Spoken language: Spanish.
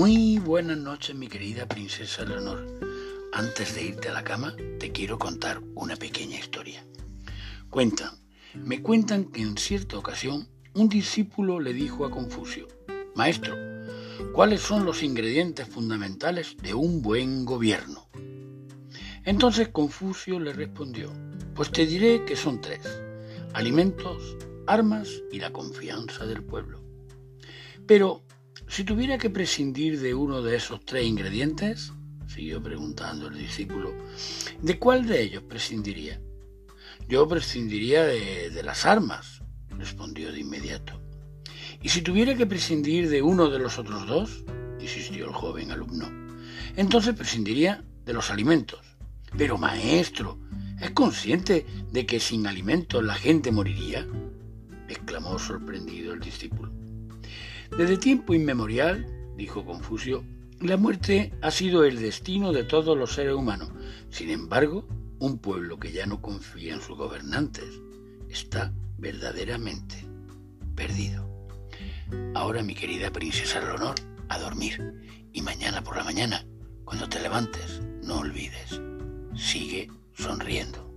Muy buenas noches, mi querida princesa Leonor. Antes de irte a la cama, te quiero contar una pequeña historia. Cuentan, me cuentan que en cierta ocasión un discípulo le dijo a Confucio, Maestro, ¿cuáles son los ingredientes fundamentales de un buen gobierno? Entonces Confucio le respondió, pues te diré que son tres, alimentos, armas y la confianza del pueblo. Pero, si tuviera que prescindir de uno de esos tres ingredientes, siguió preguntando el discípulo, ¿de cuál de ellos prescindiría? Yo prescindiría de, las armas, respondió de inmediato. ¿Y si tuviera que prescindir de uno de los otros dos? insistió el joven alumno. Entonces prescindiría de los alimentos. Pero maestro, ¿es consciente de que sin alimentos la gente moriría? exclamó sorprendido el discípulo. Desde tiempo inmemorial, dijo Confucio, la muerte ha sido el destino de todos los seres humanos. Sin embargo, un pueblo que ya no confía en sus gobernantes está verdaderamente perdido. Ahora, mi querida princesa Leonor, a dormir. Y mañana por la mañana, cuando te levantes, no olvides, sigue sonriendo.